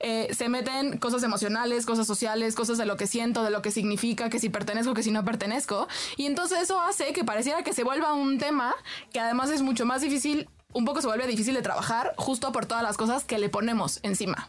E: eh, se meten cosas emocionales, cosas sociales, cosas de lo que siento, de lo que significa, que si pertenezco, que si no pertenezco. Y entonces eso hace que pareciera que se vuelva un tema que además es mucho más difícil, un poco se vuelve difícil de trabajar justo por todas las cosas que le ponemos encima.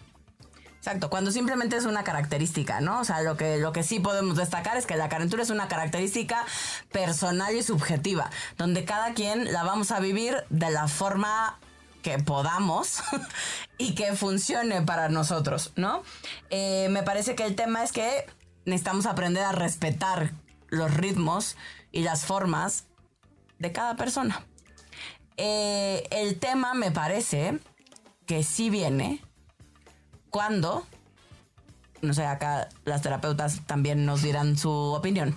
C: Exacto, cuando simplemente es una característica, ¿no? O sea, lo que, lo que sí podemos destacar es que la calentura es una característica personal y subjetiva, donde cada quien la vamos a vivir de la forma que podamos y que funcione para nosotros, ¿no? Eh, me parece que el tema es que necesitamos aprender a respetar los ritmos y las formas de cada persona. Eh, el tema me parece que sí viene cuando, no sé, acá las terapeutas también nos dirán su opinión,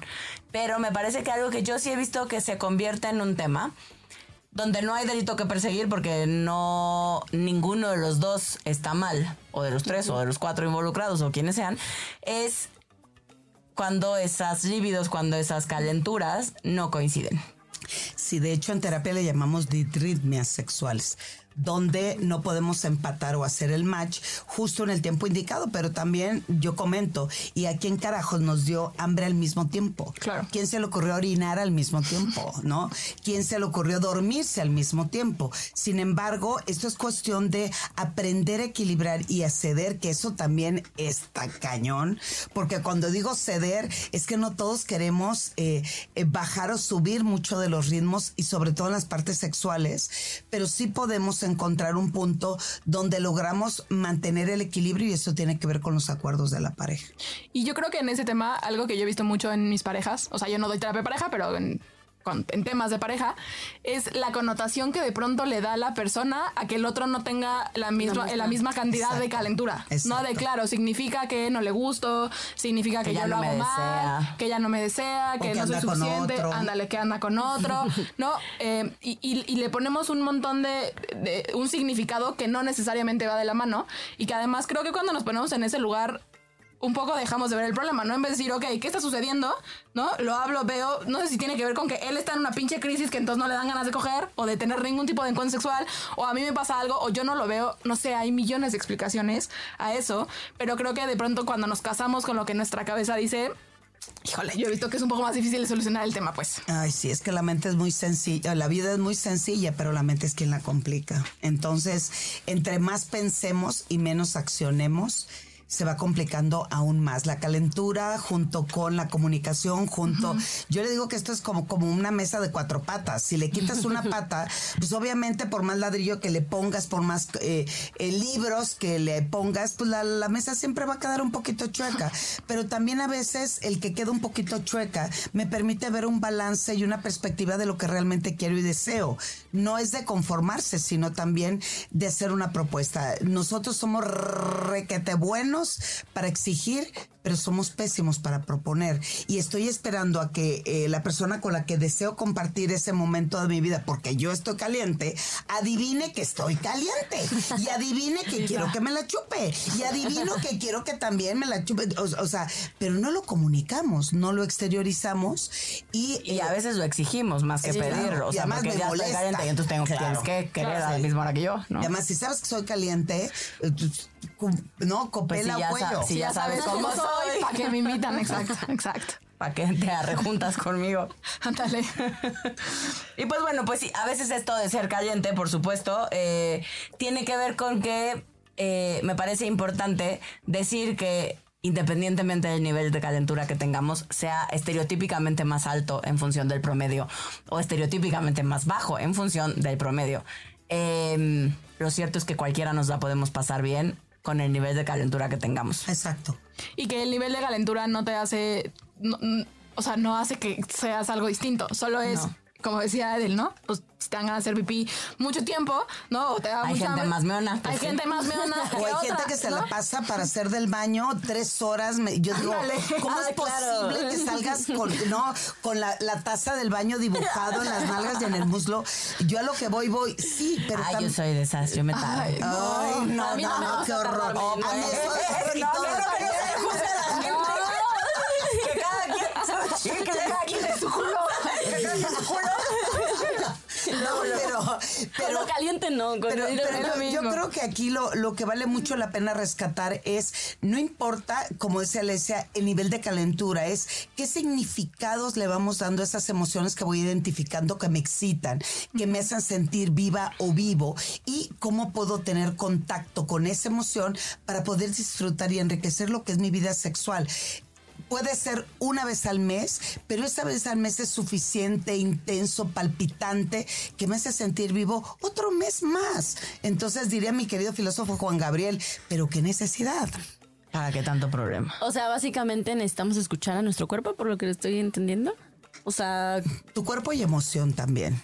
C: pero me parece que algo que yo sí he visto que se convierte en un tema donde no hay delito que perseguir porque no ninguno de los dos está mal, o de los tres, o de los cuatro involucrados, o quienes sean, es cuando esas líbidos, cuando esas calenturas no coinciden.
A: Sí, de hecho en terapia le llamamos ditritmias sexuales, donde no podemos empatar o hacer el match justo en el tiempo indicado, pero también yo comento, ¿y a quién carajos nos dio hambre al mismo tiempo?
E: Claro.
A: ¿Quién se le ocurrió orinar al mismo tiempo? ¿No? ¿Quién se le ocurrió dormirse al mismo tiempo? Sin embargo, esto es cuestión de aprender a equilibrar y a ceder, que eso también está cañón, porque cuando digo ceder es que no todos queremos eh, eh, bajar o subir mucho de los ritmos y sobre todo en las partes sexuales, pero sí podemos encontrar un punto donde logramos mantener el equilibrio y eso tiene que ver con los acuerdos de la pareja.
E: Y yo creo que en ese tema, algo que yo he visto mucho en mis parejas, o sea, yo no doy terapia de pareja, pero en, con- en temas de pareja, es la connotación que de pronto le da la persona a que el otro no tenga la misma, la misma cantidad de
A: Exacto.
E: calentura. No de claro, significa que no le gusto, significa que,
C: Que ya
E: yo lo
C: no
E: hago mal,
C: desea.
E: que ya no me desea, que
A: que
E: no soy suficiente, ándale, que anda con otro, ¿no? Eh, y, y- y le ponemos un montón de, de- un significado que no necesariamente va de la mano y que además creo que cuando nos ponemos en ese lugar un poco dejamos de ver el problema, ¿no? En vez de decir, ok, ¿qué está sucediendo? ¿No? Lo hablo, veo, no sé si tiene que ver con que él está en una pinche crisis que entonces no le dan ganas de coger o de tener ningún tipo de encuentro sexual o a mí me pasa algo o yo no lo veo, no sé, hay millones de explicaciones a eso, pero creo que de pronto cuando nos casamos con lo que nuestra cabeza dice, híjole, yo he visto que es un poco más difícil de solucionar el tema, pues.
A: Ay, sí, es que la mente es muy sencilla, la vida es muy sencilla, pero la mente es quien la complica. Entonces, entre más pensemos y menos accionemos, se va complicando aún más. La calentura junto con la comunicación, junto... Yo le digo que esto es como, como una mesa de cuatro patas. Si le quitas una pata, pues obviamente por más ladrillo que le pongas, por más eh, eh, libros que le pongas, pues la, la mesa siempre va a quedar un poquito chueca. Pero también a veces el que queda un poquito chueca me permite ver un balance y una perspectiva de lo que realmente quiero y deseo. No es de conformarse, sino también de hacer una propuesta. Nosotros somos requete buenos buenos para exigir, pero somos pésimos para proponer. Y estoy esperando a que eh, la persona con la que deseo compartir ese momento de mi vida, porque yo estoy caliente, adivine que estoy caliente. Y adivine que quiero que me la chupe. Y adivino que quiero que también me la chupe. O, o sea, pero no lo comunicamos, no lo exteriorizamos. Y,
C: Y a veces lo exigimos más que
A: Sí, claro.
C: pedirlo. O
A: Y
C: sea,
A: además
C: porque
A: me
C: ya estoy
A: molesta.
C: caliente y entonces tengo
A: Claro.
C: tienes que querer a la misma hora que yo, ¿no?
A: y además, si sabes que soy caliente, eh, no, copela
C: Pues si ya
A: cuello.
C: si ya sabes cómo soy.
E: ¿Para que me invitan? Exacto, exacto.
C: Para que te arrejuntas conmigo.
E: Ándale.
C: Y pues bueno, pues sí, a veces esto de ser caliente, por supuesto, eh, tiene que ver con que eh, me parece importante decir que independientemente del nivel de calentura que tengamos, sea estereotípicamente más alto en función del promedio o estereotípicamente más bajo en función del promedio. Eh, lo cierto es que cualquiera nos la podemos pasar bien con el nivel de calentura que tengamos.
A: Exacto.
E: Y que el nivel de calentura no te hace. no- o sea, no hace que seas algo distinto. Solo es. Como decía Edel, ¿no? Pues si te van a hacer pipí mucho tiempo, ¿no? O te da
C: Hay
E: mucha
C: gente
E: hambre.
C: más meona, pues
E: Hay
C: sí.
E: gente más meona.
A: O hay gente que se
E: ¿no?
A: la pasa para hacer del baño tres horas. Me- yo digo. ¿cómo
C: Ah,
A: es
C: claro.
A: posible que salgas con, no, con la, la taza del baño dibujado en las nalgas y en el muslo? Yo a lo que voy, voy, sí, pero
C: Ay, yo soy de esas, yo me tardo.
E: Ay,
A: Ay, no,
E: a mí
A: no,
E: no me
A: no,
E: gusta
A: qué horror. A mí eso-
C: Que cada quien, sí, que cada quien es su culo. Que cada quien es su culo.
A: No, pero,
B: Con
A: pero,
B: lo caliente no. Con
A: Pero, yo, creo que aquí lo, lo que vale mucho la pena rescatar es, no importa, como decía Alesia, el nivel de calentura, es qué significados le vamos dando a esas emociones que voy identificando que me excitan, que me hacen sentir viva o vivo y cómo puedo tener contacto con esa emoción para poder disfrutar y enriquecer lo que es mi vida sexual puede ser una vez al mes, pero esa vez al mes es suficiente, intenso, palpitante, que me hace sentir vivo otro mes más. Entonces diría mi querido filósofo Juan Gabriel, pero qué necesidad.
C: ¿Para qué tanto problema?
B: O sea, básicamente necesitamos escuchar a nuestro cuerpo, por lo que estoy entendiendo. O sea,
A: Tu cuerpo y emoción también.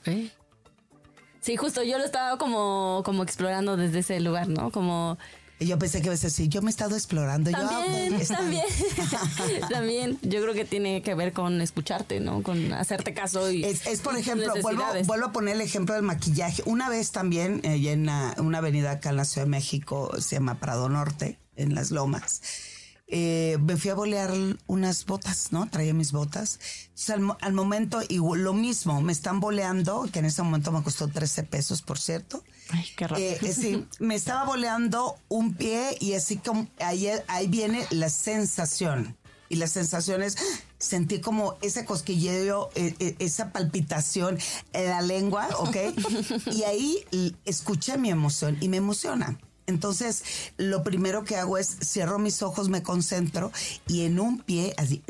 B: ok. Sí, justo yo lo estaba como, como explorando desde ese lugar, ¿no? Como
A: Y yo pensé que ibas a decir, yo me he estado explorando. Y yo, ah,
B: también, también, también. Yo creo que tiene que ver con escucharte, ¿no? Con hacerte caso y
A: Es, es, por ejemplo, vuelvo, vuelvo a poner el ejemplo del maquillaje. Una vez también, eh, en una, una avenida acá en la Ciudad de México, se llama Prado Norte, en Las Lomas, eh, me fui a bolear unas botas, ¿no? Traía mis botas. Entonces, al, al momento, y lo mismo, me están boleando, que en ese momento me costó 13 pesos, por cierto.
C: Ay, qué raro.
A: Eh, eh, sí, me estaba boleando un pie y así como ahí, ahí viene la sensación. Y la sensación es, sentí como ese cosquilleo, eh, eh, esa palpitación en la lengua, ¿ok? y ahí escuché mi emoción y me emociona. Entonces, lo primero que hago es cierro mis ojos, me concentro y en un pie, así,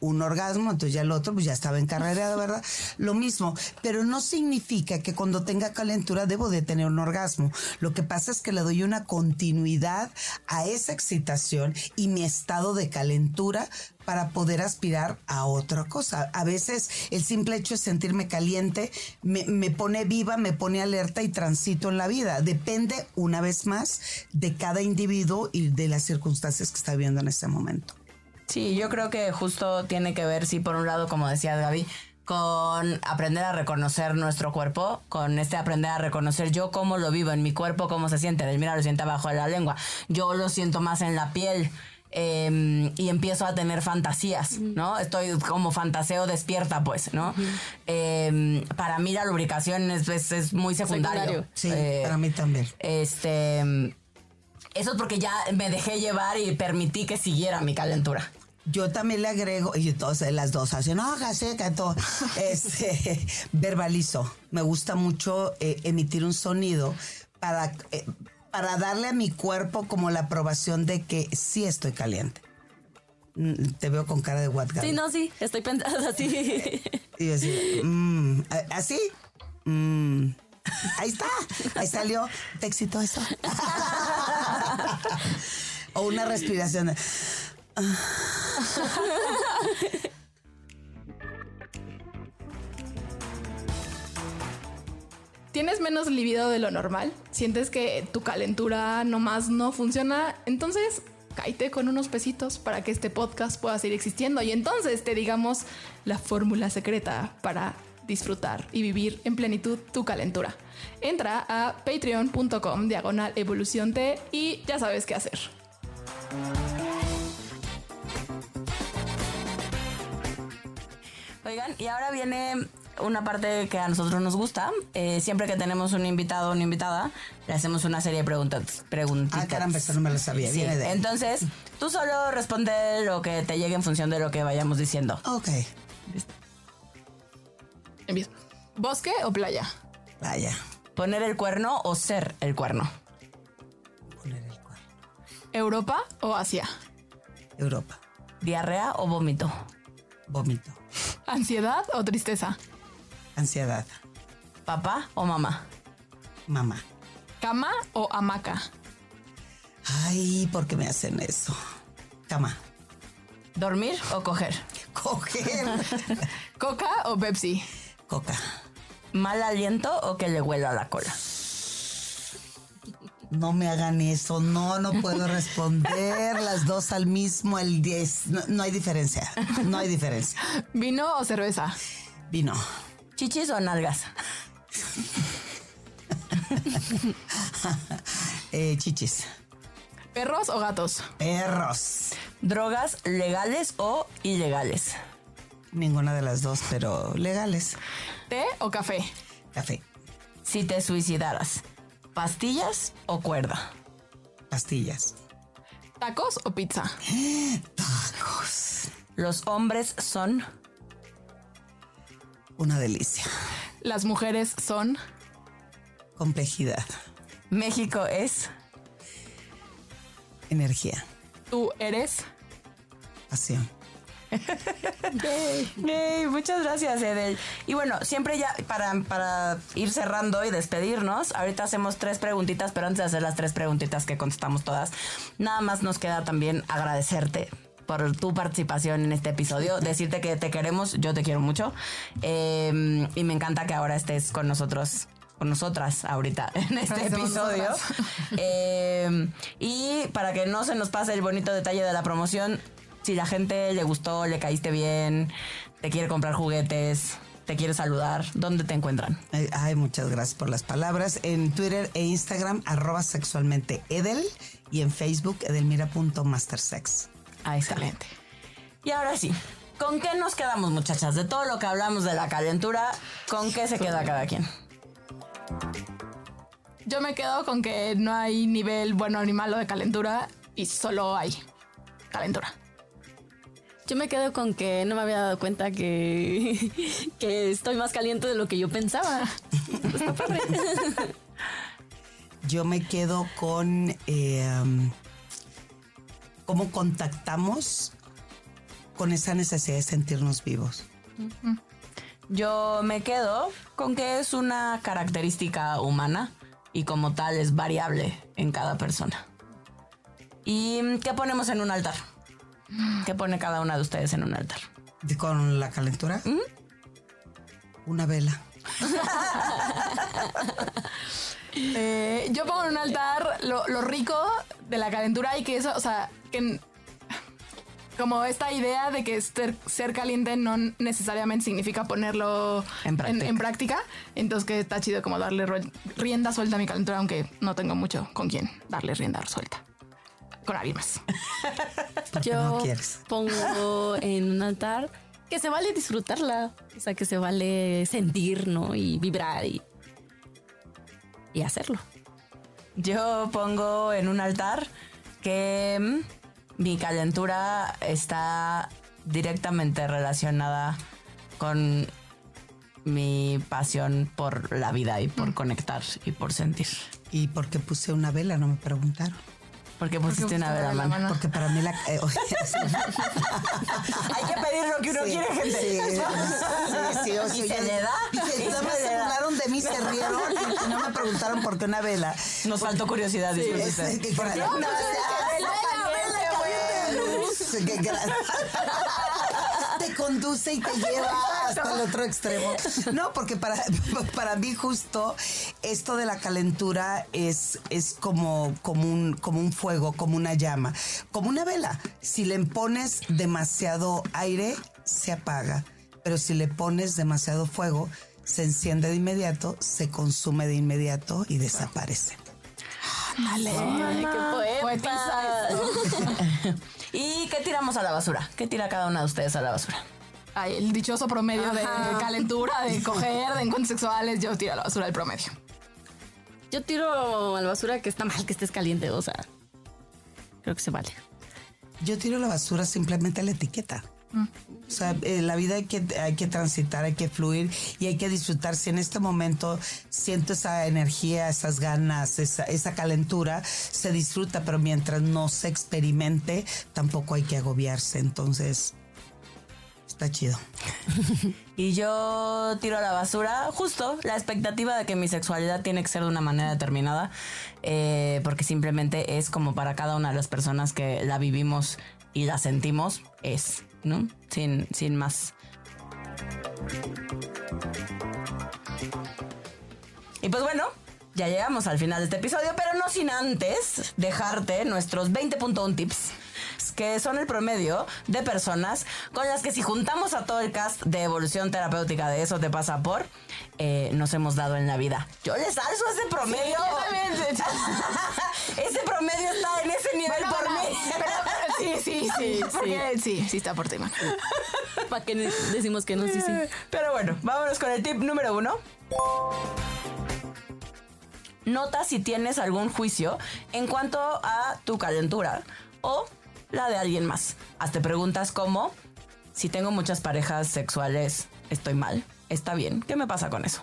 A: un orgasmo, entonces ya el otro, pues ya estaba en carrera, ¿verdad? Lo mismo, pero no significa que cuando tenga calentura debo de tener un orgasmo. Lo que pasa es que le doy una continuidad a esa excitación y mi estado de calentura para poder aspirar a otra cosa. A veces el simple hecho de sentirme caliente me, pone viva, me pone alerta y transito en la vida. Depende, una vez más, de cada individuo y de las circunstancias que está viviendo en ese momento.
C: Sí, yo creo que justo tiene que ver, sí, por un lado, como decía Gaby, con aprender a reconocer nuestro cuerpo, con este aprender a reconocer yo cómo lo vivo en mi cuerpo, cómo se siente. Mira, lo siente abajo de la lengua. Yo lo siento más en la piel. Eh, y empiezo a tener fantasías, ¿no? Estoy como fantaseo despierta, pues, ¿no? Eh, para mí la lubricación es, es- es muy secundario.
B: Secundario.
A: Sí,
C: Eh,
A: para mí también.
C: Este. Eso es porque ya me dejé llevar y permití que siguiera mi calentura.
A: Yo también le agrego, y entonces las dos hacen, no, seca, todo. Este, verbalizo. Me gusta mucho eh, emitir un sonido para, eh, para darle a mi cuerpo como la aprobación de que sí estoy caliente. Mm, Te veo con cara de what
B: Sí, no, sí, estoy pensando así.
A: Y así, mm, ¿a- ¿así? Mm, ahí está, ahí salió. ¿Te excitó eso? o una respiración.
E: Tienes menos libido de lo normal, sientes que tu calentura nomás no funciona, entonces cáite con unos pesitos para que este podcast pueda seguir existiendo y entonces te digamos la fórmula secreta para disfrutar y vivir en plenitud tu calentura. Entra a patreon.com diagonal evolución T y ya sabes qué hacer.
C: Oigan, y ahora viene una parte que a nosotros nos gusta. Eh, siempre que tenemos un invitado o una invitada, le hacemos una serie de preguntas. preguntitas.
A: Ah, caramba, eso no me lo sabía.
C: Sí,
A: Viene de...
C: Entonces, tú solo responde lo que te llegue en función de lo que vayamos diciendo.
A: Ok,
E: Empiezo. ¿Bosque o playa?
A: vaya.
C: Poner el cuerno o ser el cuerno.
A: Poner el cuerno.
E: ¿Europa o Asia?
A: Europa.
C: Diarrea o vómito.
A: Vómito.
E: ¿Ansiedad o tristeza?
A: Ansiedad.
C: Papá o mamá.
A: Mamá.
E: ¿Cama o hamaca?
A: Ay, ¿por qué me hacen eso? Cama.
C: Dormir o coger.
A: Coger.
E: ¿Coca o Pepsi?
A: Coca.
C: Mal aliento o que le huela la cola.
A: No me hagan eso. No, no puedo responder las dos al mismo, el 10. No, no hay diferencia. No hay diferencia.
E: ¿Vino o cerveza?
A: Vino.
C: Chichis o nalgas.
A: Eh, chichis.
E: ¿Perros o gatos?
A: Perros.
C: Drogas legales o ilegales.
A: Ninguna de las dos, pero legales.
E: ¿Té o café?
A: Café.
C: Si te suicidaras, pastillas o cuerda.
A: Pastillas.
E: ¿Tacos o pizza?
A: Tacos.
C: Los hombres son
A: Una delicia.
E: ¿Las mujeres son?
A: Complejidad.
C: México es
A: Energía.
E: ¿Tú eres?
A: Pasión.
C: Yay, muchas gracias, Edel. Y bueno, siempre ya para, para ir cerrando y despedirnos, ahorita hacemos tres preguntitas, pero antes de hacer las tres preguntitas que contestamos todas, nada más nos queda también agradecerte por tu participación en este episodio, decirte que te queremos, yo te quiero mucho, eh, y me encanta que ahora estés con nosotros con nosotras ahorita en este episodio. Eh, y para que no se nos pase el bonito detalle de la promoción, si la gente le gustó, le caíste bien, te quiere comprar juguetes, te quiere saludar, ¿dónde te encuentran?
A: Ay, muchas gracias por las palabras. En Twitter e Instagram, arroba sexualmente Edel. Y en Facebook, edelmira.mastersex.
C: Ahí está. Y ahora sí, ¿con qué nos quedamos, muchachas? De todo lo que hablamos de la calentura, ¿con qué se queda cada quien?
E: Yo me quedo con que no hay nivel bueno ni malo de calentura y solo hay calentura.
B: Yo me quedo con que no me había dado cuenta que, que estoy más caliente de lo que yo pensaba. Está padre.
A: Yo me quedo con eh, cómo contactamos con esa necesidad de sentirnos vivos.
C: Yo me quedo con que es una característica humana y como tal es variable en cada persona. ¿Y qué ponemos en un altar? ¿Qué pone cada una de ustedes en un altar?
A: Con la calentura. Una vela.
E: Eh, yo pongo en un altar lo, lo rico de la calentura y que eso, o sea, que como esta idea de que ser, ser caliente no necesariamente significa ponerlo
C: En práctica.
E: práctica. Entonces que está chido como darle rienda suelta a mi calentura, aunque no tengo mucho con quién darle rienda suelta. Con alguien más.
A: Porque
B: Yo
A: no quieres.
B: pongo en un altar que se vale disfrutarla. O sea, que se vale sentir, ¿no? Y vibrar y, y hacerlo.
C: Yo pongo en un altar que mm, mi calentura está directamente relacionada con mi pasión por la vida y por conectar y por sentir.
A: ¿Y por qué puse una vela? No me preguntaron.
C: Porque pusiste una
E: pusiste
C: mano.
E: mano.
A: Porque para mí la... eh, oye, sí.
C: Hay que pedir lo que uno
A: Sí,
C: quiere, gente.
A: Sí, sí, sí, o
C: ¿Y se le da?
A: Dije,
C: ¿Y
A: nada
C: se
A: burlaron de mí, se rieron y- y no me preguntaron por qué una vela.
C: Nos faltó curiosidad,
A: Es- que-
C: ¿Por qué
A: no,
C: una
A: no,
C: vela?
A: sí. Qué Te conduce y te lleva hasta el otro extremo. No, porque para, para mí justo esto de la calentura es, es como, como, un, como un fuego, como una llama, como una vela. Si le pones demasiado aire, se apaga. Pero si le pones demasiado fuego, se enciende de inmediato, se consume de inmediato y desaparece.
B: Ay, qué poeta.
C: ¿Y qué tiramos a la basura? ¿Qué tira cada una de ustedes a la basura?
E: El dichoso promedio de calentura, de coger, de encuentros sexuales, yo tiro a la basura el promedio.
B: Yo tiro a la basura que está mal que estés caliente, o sea. Creo que se vale.
A: Yo tiro a la basura simplemente la etiqueta. O sea, eh, la vida hay que, hay que transitar, hay que fluir y hay que disfrutar. Si en este momento siento esa energía, esas ganas, esa, esa calentura, se disfruta, pero mientras no se experimente, tampoco hay que agobiarse. Entonces, está chido.
C: Y yo tiro a la basura justo la expectativa de que mi sexualidad tiene que ser de una manera determinada, eh, porque simplemente es como para cada una de las personas que la vivimos y la sentimos, es, ¿no? Sin, sin más. Y pues bueno, ya llegamos al final de este episodio, pero no sin antes dejarte nuestros 20.1 tips que son el promedio de personas con las que si juntamos a todo el cast de evolución terapéutica de eso te pasa por, eh, nos hemos dado en la vida. Yo les alzo ese promedio. ese promedio está en ese nivel por mí.
E: Sí, sí, sí. porque- sí, sí está por ti, man.
B: ¿Para qué decimos que no? Sí, sí.
C: Pero bueno, vámonos con el tip número uno. Nota si tienes algún juicio en cuanto a tu calentura o la de alguien más. Hazte preguntas como, si tengo muchas parejas sexuales, ¿estoy mal? ¿Está bien? ¿Qué me pasa con eso?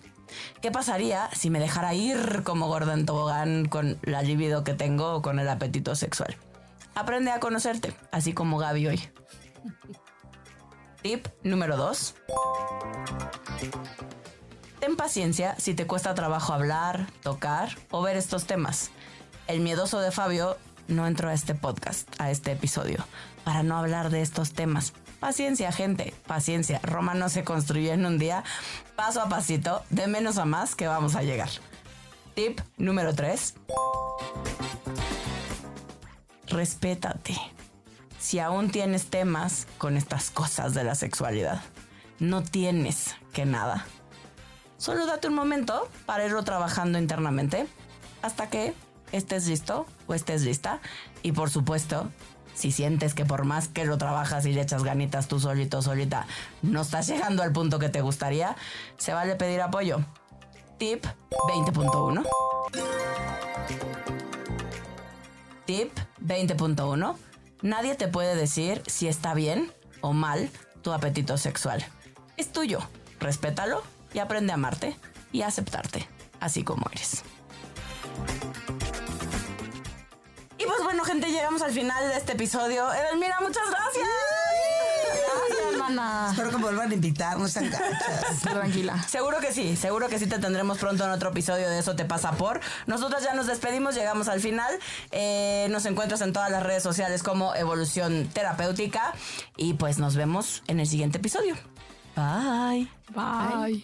C: ¿Qué pasaría si me dejara ir como gorda en tobogán con la libido que tengo o con el apetito sexual? Aprende a conocerte, así como Gaby hoy. Tip número 2. Ten paciencia si te cuesta trabajo hablar, tocar o ver estos temas. El miedoso de Fabio no entró a este podcast, a este episodio, para no hablar de estos temas. Paciencia, gente, paciencia. Roma no se construyó en un día, paso a pasito, de menos a más que vamos a llegar. Tip número 3. Respétate. Si aún tienes temas con estas cosas de la sexualidad, no tienes que nada. Solo date un momento para irlo trabajando internamente hasta que estés listo o estés lista. Y por supuesto, si sientes que por más que lo trabajas y le echas ganitas tú solito, solita, no estás llegando al punto que te gustaría, se vale pedir apoyo. Tip 20.1. Tip 20.1. Nadie te puede decir si está bien o mal tu apetito sexual. Es tuyo. Respétalo y aprende a amarte y a aceptarte así como eres. Y pues bueno, gente, llegamos al final de este episodio. Edelmira, muchas gracias.
E: Gracias, hermana.
A: Espero que me vuelvan a invitar, no sean gachas.
E: Tranquila.
C: Seguro que sí, seguro que sí te tendremos pronto en otro episodio de Eso te pasa por. Nosotros ya nos despedimos, llegamos al final. Eh, nos encuentras en todas las redes sociales como Evolución Terapéutica. Y pues nos vemos en el siguiente episodio. Bye.
E: Bye.